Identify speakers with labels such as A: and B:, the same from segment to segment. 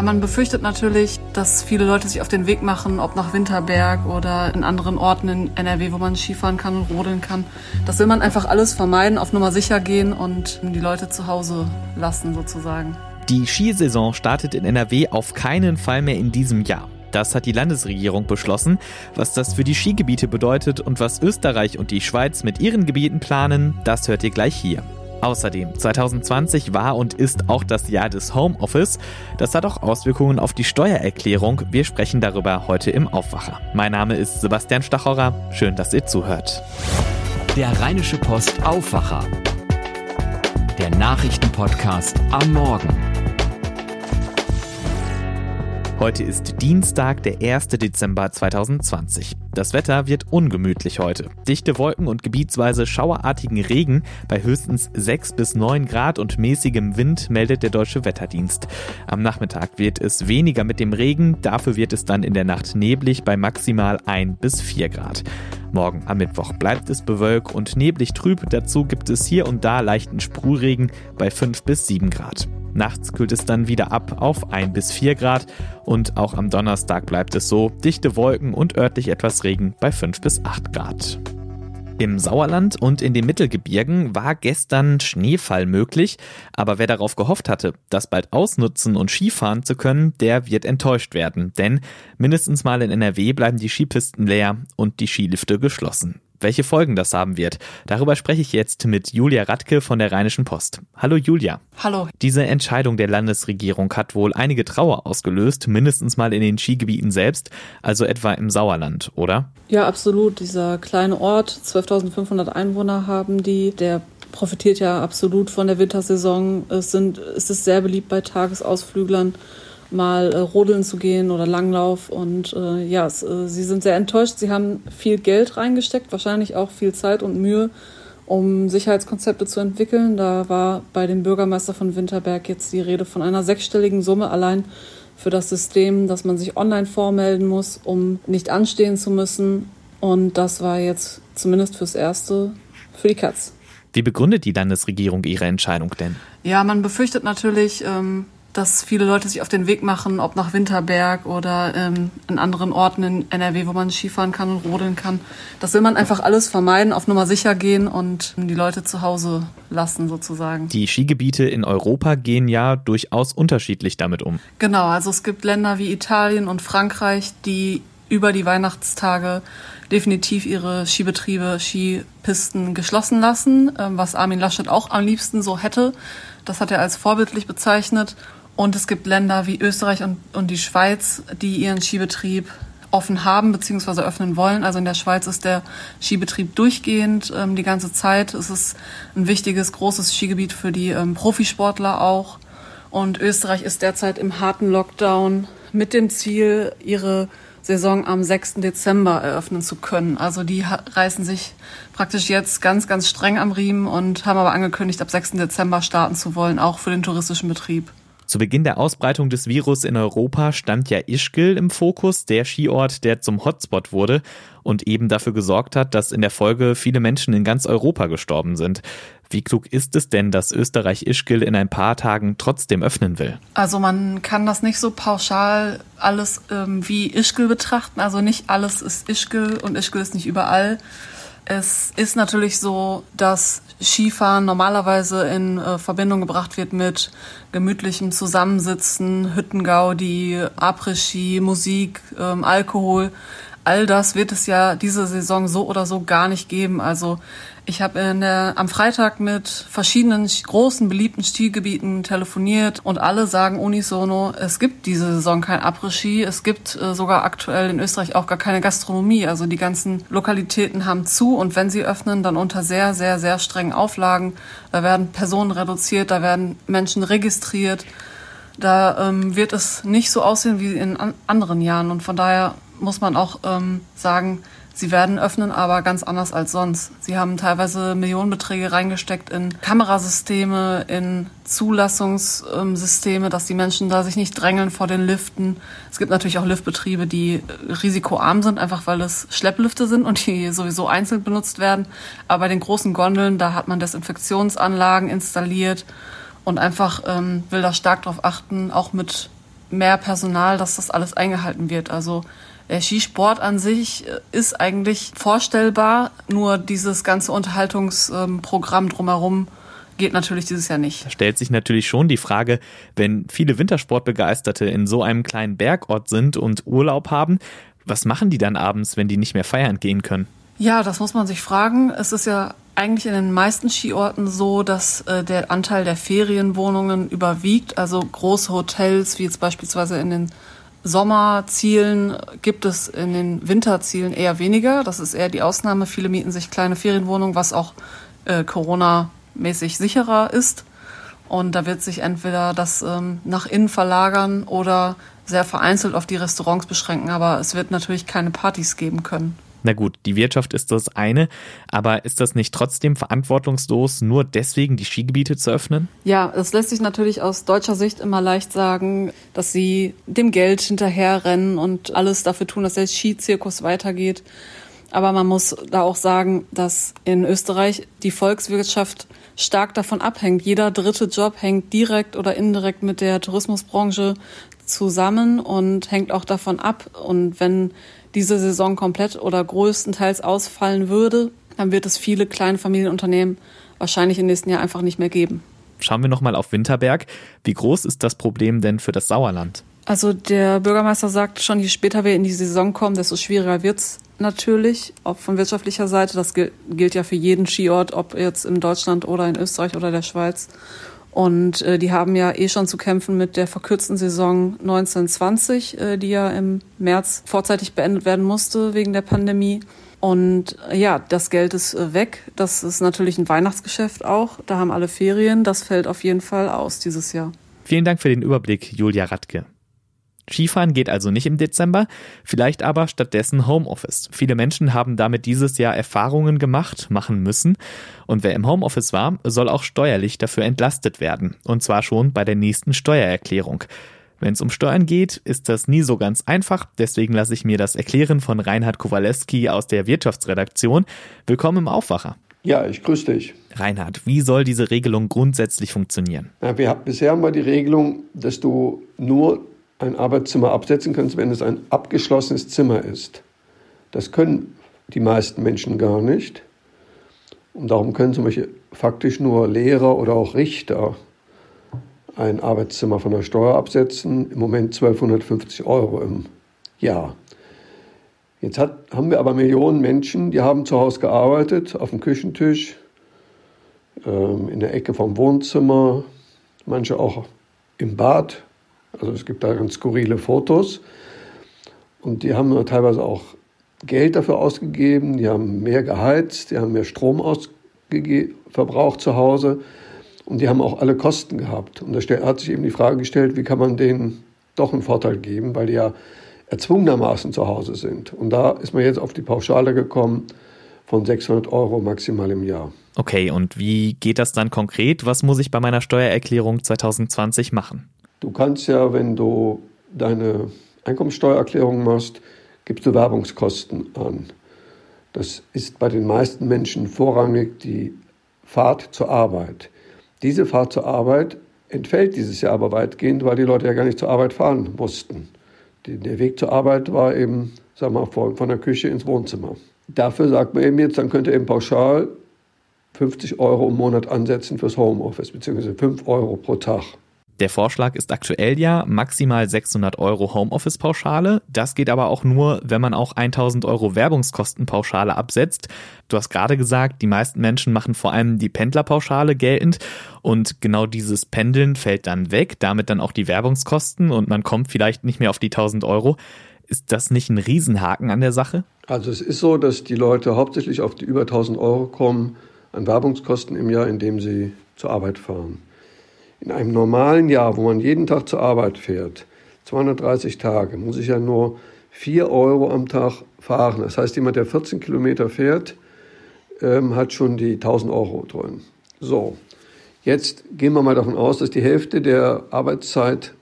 A: Man befürchtet natürlich, dass viele Leute sich auf den Weg machen, ob nach Winterberg oder in anderen Orten in NRW, wo man Skifahren kann und rodeln kann. Das will man einfach alles vermeiden, auf Nummer sicher gehen und die Leute zu Hause lassen sozusagen.
B: Die Skisaison startet in NRW auf keinen Fall mehr in diesem Jahr. Das hat die Landesregierung beschlossen. Was das für die Skigebiete bedeutet und was Österreich und die Schweiz mit ihren Gebieten planen, das hört ihr gleich hier. Außerdem, 2020 war und ist auch das Jahr des Homeoffice. Das hat auch Auswirkungen auf die Steuererklärung. Wir sprechen darüber heute im Aufwacher. Mein Name ist Sebastian Stachorer. Schön, dass ihr zuhört.
C: Der Rheinische Post Aufwacher. Der Nachrichtenpodcast am Morgen.
B: Heute ist Dienstag, der 1. Dezember 2020. Das Wetter wird ungemütlich heute. Dichte Wolken und gebietsweise schauerartigen Regen bei höchstens 6 bis 9 Grad und mäßigem Wind meldet der Deutsche Wetterdienst. Am Nachmittag wird es weniger mit dem Regen, dafür wird es dann in der Nacht neblig bei maximal 1 bis 4 Grad. Morgen am Mittwoch bleibt es bewölkt und neblig trüb, dazu gibt es hier und da leichten Sprühregen bei 5 bis 7 Grad. Nachts kühlt es dann wieder ab auf 1 bis 4 Grad und auch am Donnerstag bleibt es so, dichte Wolken und örtlich etwas Regen bei 5 bis 8 Grad. Im Sauerland und in den Mittelgebirgen war gestern Schneefall möglich, aber wer darauf gehofft hatte, das bald ausnutzen und Skifahren zu können, der wird enttäuscht werden, denn mindestens mal in NRW bleiben die Skipisten leer und die Skilifte geschlossen welche Folgen das haben wird. Darüber spreche ich jetzt mit Julia Radke von der Rheinischen Post. Hallo Julia.
A: Hallo.
B: Diese Entscheidung der Landesregierung hat wohl einige Trauer ausgelöst, mindestens mal in den Skigebieten selbst, also etwa im Sauerland, oder?
A: Ja, absolut. Dieser kleine Ort, 12.500 Einwohner haben die, der profitiert ja absolut von der Wintersaison. Es, sind, es ist sehr beliebt bei Tagesausflüglern mal äh, rodeln zu gehen oder Langlauf. Und äh, ja, es, äh, sie sind sehr enttäuscht. Sie haben viel Geld reingesteckt, wahrscheinlich auch viel Zeit und Mühe, um Sicherheitskonzepte zu entwickeln. Da war bei dem Bürgermeister von Winterberg jetzt die Rede von einer sechsstelligen Summe allein für das System, dass man sich online vormelden muss, um nicht anstehen zu müssen. Und das war jetzt zumindest fürs Erste für die Katz.
B: Wie begründet die Landesregierung ihre Entscheidung denn?
A: Ja, man befürchtet natürlich, ähm, dass viele Leute sich auf den Weg machen, ob nach Winterberg oder ähm, in anderen Orten in NRW, wo man Skifahren kann und rodeln kann. Das will man einfach alles vermeiden, auf Nummer sicher gehen und die Leute zu Hause lassen sozusagen.
B: Die Skigebiete in Europa gehen ja durchaus unterschiedlich damit um.
A: Genau, also es gibt Länder wie Italien und Frankreich, die über die Weihnachtstage definitiv ihre Skibetriebe, Skipisten geschlossen lassen, ähm, was Armin Laschet auch am liebsten so hätte. Das hat er als vorbildlich bezeichnet. Und es gibt Länder wie Österreich und, und die Schweiz, die ihren Skibetrieb offen haben bzw. öffnen wollen. Also in der Schweiz ist der Skibetrieb durchgehend ähm, die ganze Zeit. Es ist ein wichtiges, großes Skigebiet für die ähm, Profisportler auch. Und Österreich ist derzeit im harten Lockdown mit dem Ziel, ihre Saison am 6. Dezember eröffnen zu können. Also die reißen sich praktisch jetzt ganz, ganz streng am Riemen und haben aber angekündigt, ab 6. Dezember starten zu wollen, auch für den touristischen Betrieb.
B: Zu Beginn der Ausbreitung des Virus in Europa stand ja Ischgl im Fokus, der Skiort, der zum Hotspot wurde und eben dafür gesorgt hat, dass in der Folge viele Menschen in ganz Europa gestorben sind. Wie klug ist es denn, dass Österreich Ischgl in ein paar Tagen trotzdem öffnen will?
A: Also man kann das nicht so pauschal alles ähm, wie Ischgl betrachten. Also nicht alles ist Ischgl und Ischgl ist nicht überall. Es ist natürlich so, dass Skifahren normalerweise in äh, Verbindung gebracht wird mit gemütlichem Zusammensitzen, Hüttengaudi, Après-Ski, Musik, ähm, Alkohol. All das wird es ja diese Saison so oder so gar nicht geben. Also ich habe am Freitag mit verschiedenen großen beliebten Stilgebieten telefoniert und alle sagen unisono, es gibt diese Saison kein Après-Ski, es gibt äh, sogar aktuell in Österreich auch gar keine Gastronomie. Also die ganzen Lokalitäten haben zu und wenn sie öffnen, dann unter sehr, sehr, sehr strengen Auflagen. Da werden Personen reduziert, da werden Menschen registriert. Da ähm, wird es nicht so aussehen wie in an anderen Jahren und von daher muss man auch ähm, sagen, Sie werden öffnen, aber ganz anders als sonst. Sie haben teilweise Millionenbeträge reingesteckt in Kamerasysteme, in Zulassungssysteme, dass die Menschen da sich nicht drängeln vor den Liften. Es gibt natürlich auch Liftbetriebe, die risikoarm sind, einfach weil es Schlepplifte sind und die sowieso einzeln benutzt werden. Aber bei den großen Gondeln, da hat man Desinfektionsanlagen installiert und einfach ähm, will da stark darauf achten, auch mit mehr Personal, dass das alles eingehalten wird. Also der Skisport an sich äh, ist eigentlich vorstellbar, nur dieses ganze Unterhaltungsprogramm drumherum geht natürlich dieses Jahr nicht.
B: Da stellt sich natürlich schon die Frage, wenn viele Wintersportbegeisterte in so einem kleinen Bergort sind und Urlaub haben, was machen die dann abends, wenn die nicht mehr feiern gehen können?
A: Ja, das muss man sich fragen. Es ist ja eigentlich in den meisten Skiorten so, dass äh, der Anteil der Ferienwohnungen überwiegt. Also große Hotels, wie jetzt beispielsweise in den Sommerzielen, gibt es in den Winterzielen eher weniger. Das ist eher die Ausnahme. Viele mieten sich kleine Ferienwohnungen, was auch äh, Corona-mäßig sicherer ist. Und da wird sich entweder das ähm, nach innen verlagern oder sehr vereinzelt auf die Restaurants beschränken. Aber es wird natürlich keine Partys geben können.
B: Na gut, die Wirtschaft ist das eine, aber ist das nicht trotzdem verantwortungslos, nur deswegen die Skigebiete zu öffnen?
A: Ja, es lässt sich natürlich aus deutscher Sicht immer leicht sagen, dass sie dem Geld hinterherrennen und alles dafür tun, dass der Skizirkus weitergeht. Aber man muss da auch sagen, dass in Österreich die Volkswirtschaft stark davon abhängt. Jeder dritte Job hängt direkt oder indirekt mit der Tourismusbranche zusammen und hängt auch davon ab. Und wenn diese Saison komplett oder größtenteils ausfallen würde, dann wird es viele kleine Familienunternehmen wahrscheinlich im nächsten Jahr einfach nicht mehr geben.
B: Schauen wir nochmal auf Winterberg. Wie groß ist das Problem denn für das Sauerland?
A: Also der Bürgermeister sagt schon, je später wir in die Saison kommen, desto schwieriger wird es natürlich, auch von wirtschaftlicher Seite. Das gilt ja für jeden Skiort, ob jetzt in Deutschland oder in Österreich oder der Schweiz. Und äh, die haben ja eh schon zu kämpfen mit der verkürzten Saison 1920, äh, die ja im März vorzeitig beendet werden musste wegen der Pandemie. Und äh, ja, das Geld ist äh, weg. Das ist natürlich ein Weihnachtsgeschäft auch. Da haben alle Ferien. Das fällt auf jeden Fall aus dieses Jahr.
B: Vielen Dank für den Überblick, Julia Radke. Skifahren geht also nicht im Dezember, vielleicht aber stattdessen Homeoffice. Viele Menschen haben damit dieses Jahr Erfahrungen gemacht, machen müssen. Und wer im Homeoffice war, soll auch steuerlich dafür entlastet werden. Und zwar schon bei der nächsten Steuererklärung. Wenn es um Steuern geht, ist das nie so ganz einfach. Deswegen lasse ich mir das erklären von Reinhard Kowalewski aus der Wirtschaftsredaktion. Willkommen im Aufwacher.
D: Ja, ich grüße dich.
B: Reinhard, wie soll diese Regelung grundsätzlich funktionieren?
D: Ja, wir, bisher haben wir die Regelung, dass du nur ein Arbeitszimmer absetzen kannst, wenn es ein abgeschlossenes Zimmer ist. Das können die meisten Menschen gar nicht. Und darum können zum Beispiel faktisch nur Lehrer oder auch Richter ein Arbeitszimmer von der Steuer absetzen. Im Moment 1250 Euro im Jahr. Jetzt hat, haben wir aber Millionen Menschen, die haben zu Hause gearbeitet, auf dem Küchentisch, ähm, in der Ecke vom Wohnzimmer, manche auch im Bad also es gibt da ganz skurrile Fotos. Und die haben teilweise auch Geld dafür ausgegeben, die haben mehr geheizt, die haben mehr Strom verbraucht zu Hause und die haben auch alle Kosten gehabt. Und da hat sich eben die Frage gestellt, wie kann man denen doch einen Vorteil geben, weil die ja erzwungenermaßen zu Hause sind. Und da ist man jetzt auf die Pauschale gekommen von 600 Euro maximal im Jahr.
B: Okay, und wie geht das dann konkret? Was muss ich bei meiner Steuererklärung 2020 machen?
D: Du kannst ja, wenn du deine Einkommensteuererklärung machst, gibst du Werbungskosten an. Das ist bei den meisten Menschen vorrangig die Fahrt zur Arbeit. Diese Fahrt zur Arbeit entfällt dieses Jahr aber weitgehend, weil die Leute ja gar nicht zur Arbeit fahren mussten. Der Weg zur Arbeit war eben, sagen wir mal, von der Küche ins Wohnzimmer. Dafür sagt man eben jetzt, dann könnt ihr eben pauschal 50 Euro im Monat ansetzen fürs Homeoffice, beziehungsweise 5 Euro pro Tag.
B: Der Vorschlag ist aktuell ja maximal 600 Euro Homeoffice-Pauschale. Das geht aber auch nur, wenn man auch 1000 Euro Werbungskostenpauschale absetzt. Du hast gerade gesagt, die meisten Menschen machen vor allem die Pendlerpauschale geltend und genau dieses Pendeln fällt dann weg, damit dann auch die Werbungskosten und man kommt vielleicht nicht mehr auf die 1000 Euro. Ist das nicht ein Riesenhaken an der Sache?
D: Also es ist so, dass die Leute hauptsächlich auf die über 1000 Euro kommen an Werbungskosten im Jahr, indem sie zur Arbeit fahren. In einem normalen Jahr, wo man jeden Tag zur Arbeit fährt, 230 Tage, muss ich ja nur 4 Euro am Tag fahren. Das heißt, jemand, der 14 Kilometer fährt, ähm, hat schon die 1000 Euro drin. So, jetzt gehen wir mal davon aus, dass die Hälfte der Arbeitszeit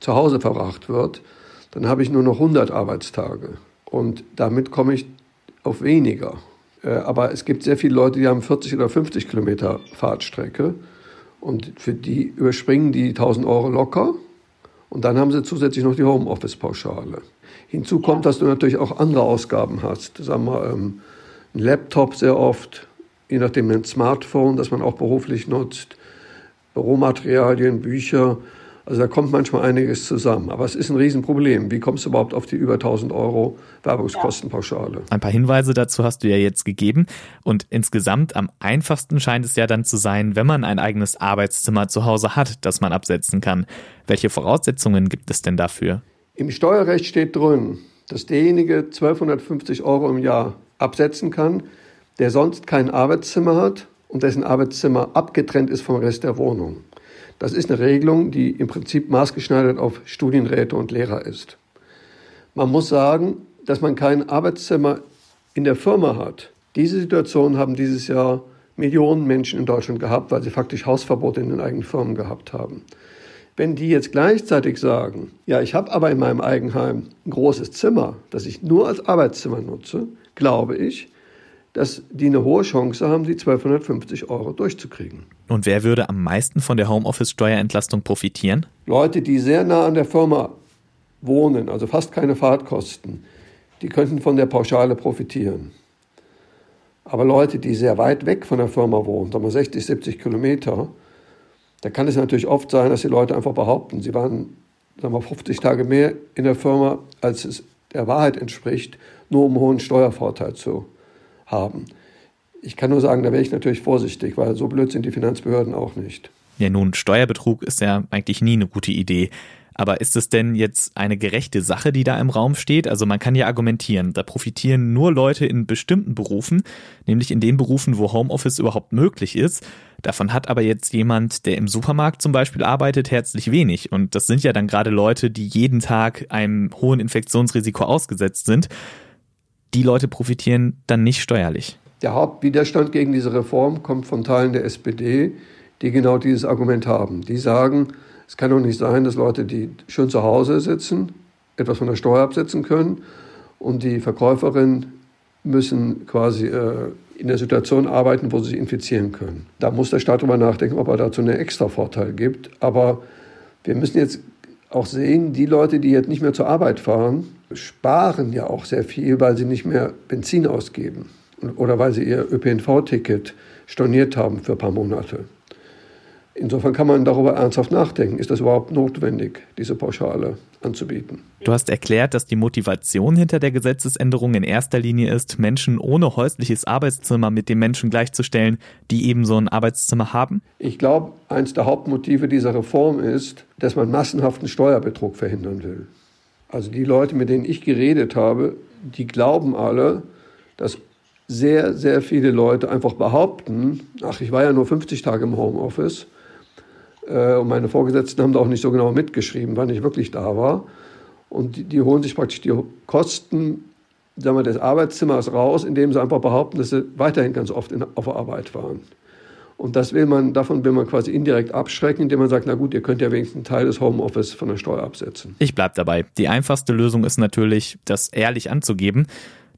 D: zu Hause verbracht wird. Dann habe ich nur noch 100 Arbeitstage. Und damit komme ich auf weniger. Äh, aber es gibt sehr viele Leute, die haben 40 oder 50 Kilometer Fahrtstrecke. Und für die überspringen die 1000 Euro locker Und dann haben sie zusätzlich noch die Homeoffice-Pauschale. Hinzu kommt, dass du natürlich auch andere Ausgaben hast. Sagen wir, ähm, ein Laptop sehr oft, je nachdem ein Smartphone, das man auch beruflich nutzt, Büromaterialien, Bücher. Also da kommt manchmal einiges zusammen. Aber es ist ein Riesenproblem. Wie kommst du überhaupt auf die über 1000 Euro Werbungskostenpauschale?
B: Ein paar Hinweise dazu hast du ja jetzt gegeben. Und insgesamt am einfachsten scheint es ja dann zu sein, wenn man ein eigenes Arbeitszimmer zu Hause hat, das man absetzen kann. Welche Voraussetzungen gibt es denn dafür?
D: Im Steuerrecht steht drin, dass derjenige 1250 Euro im Jahr absetzen kann, der sonst kein Arbeitszimmer hat und dessen Arbeitszimmer abgetrennt ist vom Rest der Wohnung. Das ist eine Regelung, die im Prinzip maßgeschneidert auf Studienräte und Lehrer ist. Man muss sagen, dass man kein Arbeitszimmer in der Firma hat. Diese Situation haben dieses Jahr Millionen Menschen in Deutschland gehabt, weil sie faktisch Hausverbote in den eigenen Firmen gehabt haben. Wenn die jetzt gleichzeitig sagen, ja, ich habe aber in meinem Eigenheim ein großes Zimmer, das ich nur als Arbeitszimmer nutze, glaube ich, dass die eine hohe Chance haben, die 1250 Euro durchzukriegen.
B: Und wer würde am meisten von der Homeoffice-Steuerentlastung profitieren?
D: Leute, die sehr nah an der Firma wohnen, also fast keine Fahrtkosten, die könnten von der Pauschale profitieren. Aber Leute, die sehr weit weg von der Firma wohnen, sagen wir 60, 70 Kilometer, da kann es natürlich oft sein, dass die Leute einfach behaupten, sie waren sagen wir, 50 Tage mehr in der Firma, als es der Wahrheit entspricht, nur um einen hohen Steuervorteil zu haben. Ich kann nur sagen, da wäre ich natürlich vorsichtig, weil so blöd sind die Finanzbehörden auch nicht.
B: Ja, nun, Steuerbetrug ist ja eigentlich nie eine gute Idee. Aber ist es denn jetzt eine gerechte Sache, die da im Raum steht? Also man kann ja argumentieren, da profitieren nur Leute in bestimmten Berufen, nämlich in den Berufen, wo Homeoffice überhaupt möglich ist. Davon hat aber jetzt jemand, der im Supermarkt zum Beispiel arbeitet, herzlich wenig. Und das sind ja dann gerade Leute, die jeden Tag einem hohen Infektionsrisiko ausgesetzt sind die Leute profitieren dann nicht steuerlich.
D: Der Hauptwiderstand gegen diese Reform kommt von Teilen der SPD, die genau dieses Argument haben. Die sagen, es kann doch nicht sein, dass Leute, die schön zu Hause sitzen, etwas von der Steuer absetzen können und die Verkäuferinnen müssen quasi äh, in der Situation arbeiten, wo sie sich infizieren können. Da muss der Staat darüber nachdenken, ob er dazu einen extra Vorteil gibt. Aber wir müssen jetzt auch sehen, die Leute, die jetzt nicht mehr zur Arbeit fahren, sparen ja auch sehr viel, weil sie nicht mehr Benzin ausgeben oder weil sie ihr ÖPNV-Ticket storniert haben für ein paar Monate. Insofern kann man darüber ernsthaft nachdenken. Ist das überhaupt notwendig, diese Pauschale anzubieten?
B: Du hast erklärt, dass die Motivation hinter der Gesetzesänderung in erster Linie ist, Menschen ohne häusliches Arbeitszimmer mit den Menschen gleichzustellen, die eben so ein Arbeitszimmer haben?
D: Ich glaube, eines der Hauptmotive dieser Reform ist, dass man massenhaften Steuerbetrug verhindern will. Also die Leute, mit denen ich geredet habe, die glauben alle, dass sehr, sehr viele Leute einfach behaupten, ach, ich war ja nur 50 Tage im Homeoffice äh, und meine Vorgesetzten haben da auch nicht so genau mitgeschrieben, wann ich wirklich da war. Und die, die holen sich praktisch die Kosten sagen wir, des Arbeitszimmers raus, indem sie einfach behaupten, dass sie weiterhin ganz oft in, auf Arbeit waren. Und das will man, davon will man quasi indirekt abschrecken, indem man sagt, na gut, ihr könnt ja wenigstens einen Teil des Homeoffice von der Steuer absetzen.
B: Ich bleib dabei. Die einfachste Lösung ist natürlich, das ehrlich anzugeben.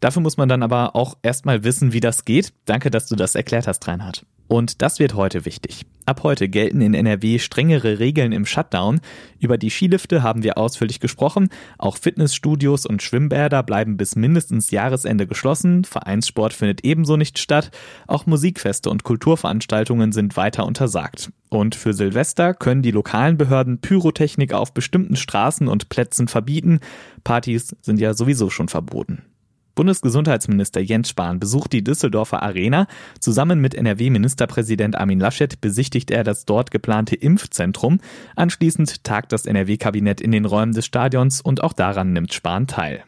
B: Dafür muss man dann aber auch erstmal wissen, wie das geht. Danke, dass du das erklärt hast, Reinhard. Und das wird heute wichtig. Ab heute gelten in NRW strengere Regeln im Shutdown. Über die Skilifte haben wir ausführlich gesprochen. Auch Fitnessstudios und Schwimmbäder bleiben bis mindestens Jahresende geschlossen. Vereinssport findet ebenso nicht statt. Auch Musikfeste und Kulturveranstaltungen sind weiter untersagt. Und für Silvester können die lokalen Behörden Pyrotechnik auf bestimmten Straßen und Plätzen verbieten. Partys sind ja sowieso schon verboten. Bundesgesundheitsminister Jens Spahn besucht die Düsseldorfer Arena. Zusammen mit NRW-Ministerpräsident Armin Laschet besichtigt er das dort geplante Impfzentrum. Anschließend tagt das NRW-Kabinett in den Räumen des Stadions und auch daran nimmt Spahn teil.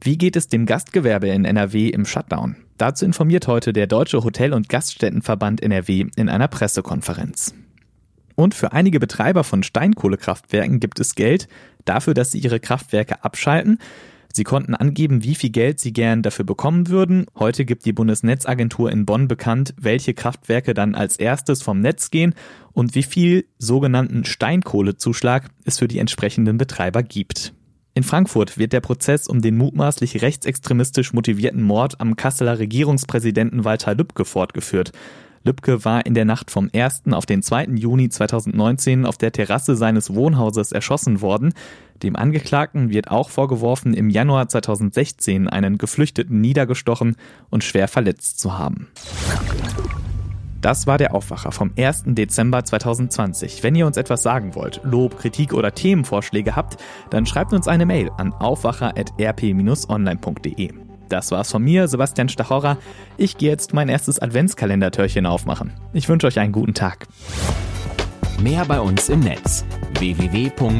B: Wie geht es dem Gastgewerbe in NRW im Shutdown? Dazu informiert heute der Deutsche Hotel- und Gaststättenverband NRW in einer Pressekonferenz. Und für einige Betreiber von Steinkohlekraftwerken gibt es Geld dafür, dass sie ihre Kraftwerke abschalten. Sie konnten angeben, wie viel Geld sie gern dafür bekommen würden. Heute gibt die Bundesnetzagentur in Bonn bekannt, welche Kraftwerke dann als erstes vom Netz gehen und wie viel sogenannten Steinkohlezuschlag es für die entsprechenden Betreiber gibt. In Frankfurt wird der Prozess um den mutmaßlich rechtsextremistisch motivierten Mord am Kasseler Regierungspräsidenten Walter Lübcke fortgeführt. Lübcke war in der Nacht vom 1. auf den 2. Juni 2019 auf der Terrasse seines Wohnhauses erschossen worden. Dem Angeklagten wird auch vorgeworfen, im Januar 2016 einen Geflüchteten niedergestochen und schwer verletzt zu haben. Das war der Aufwacher vom 1. Dezember 2020. Wenn ihr uns etwas sagen wollt, Lob, Kritik oder Themenvorschläge habt, dann schreibt uns eine Mail an aufwacher.rp-online.de. Das war's von mir, Sebastian Stachorra. Ich gehe jetzt mein erstes Adventskalendertürchen aufmachen. Ich wünsche euch einen guten Tag.
C: Mehr bei uns im Netz www.rp-online.de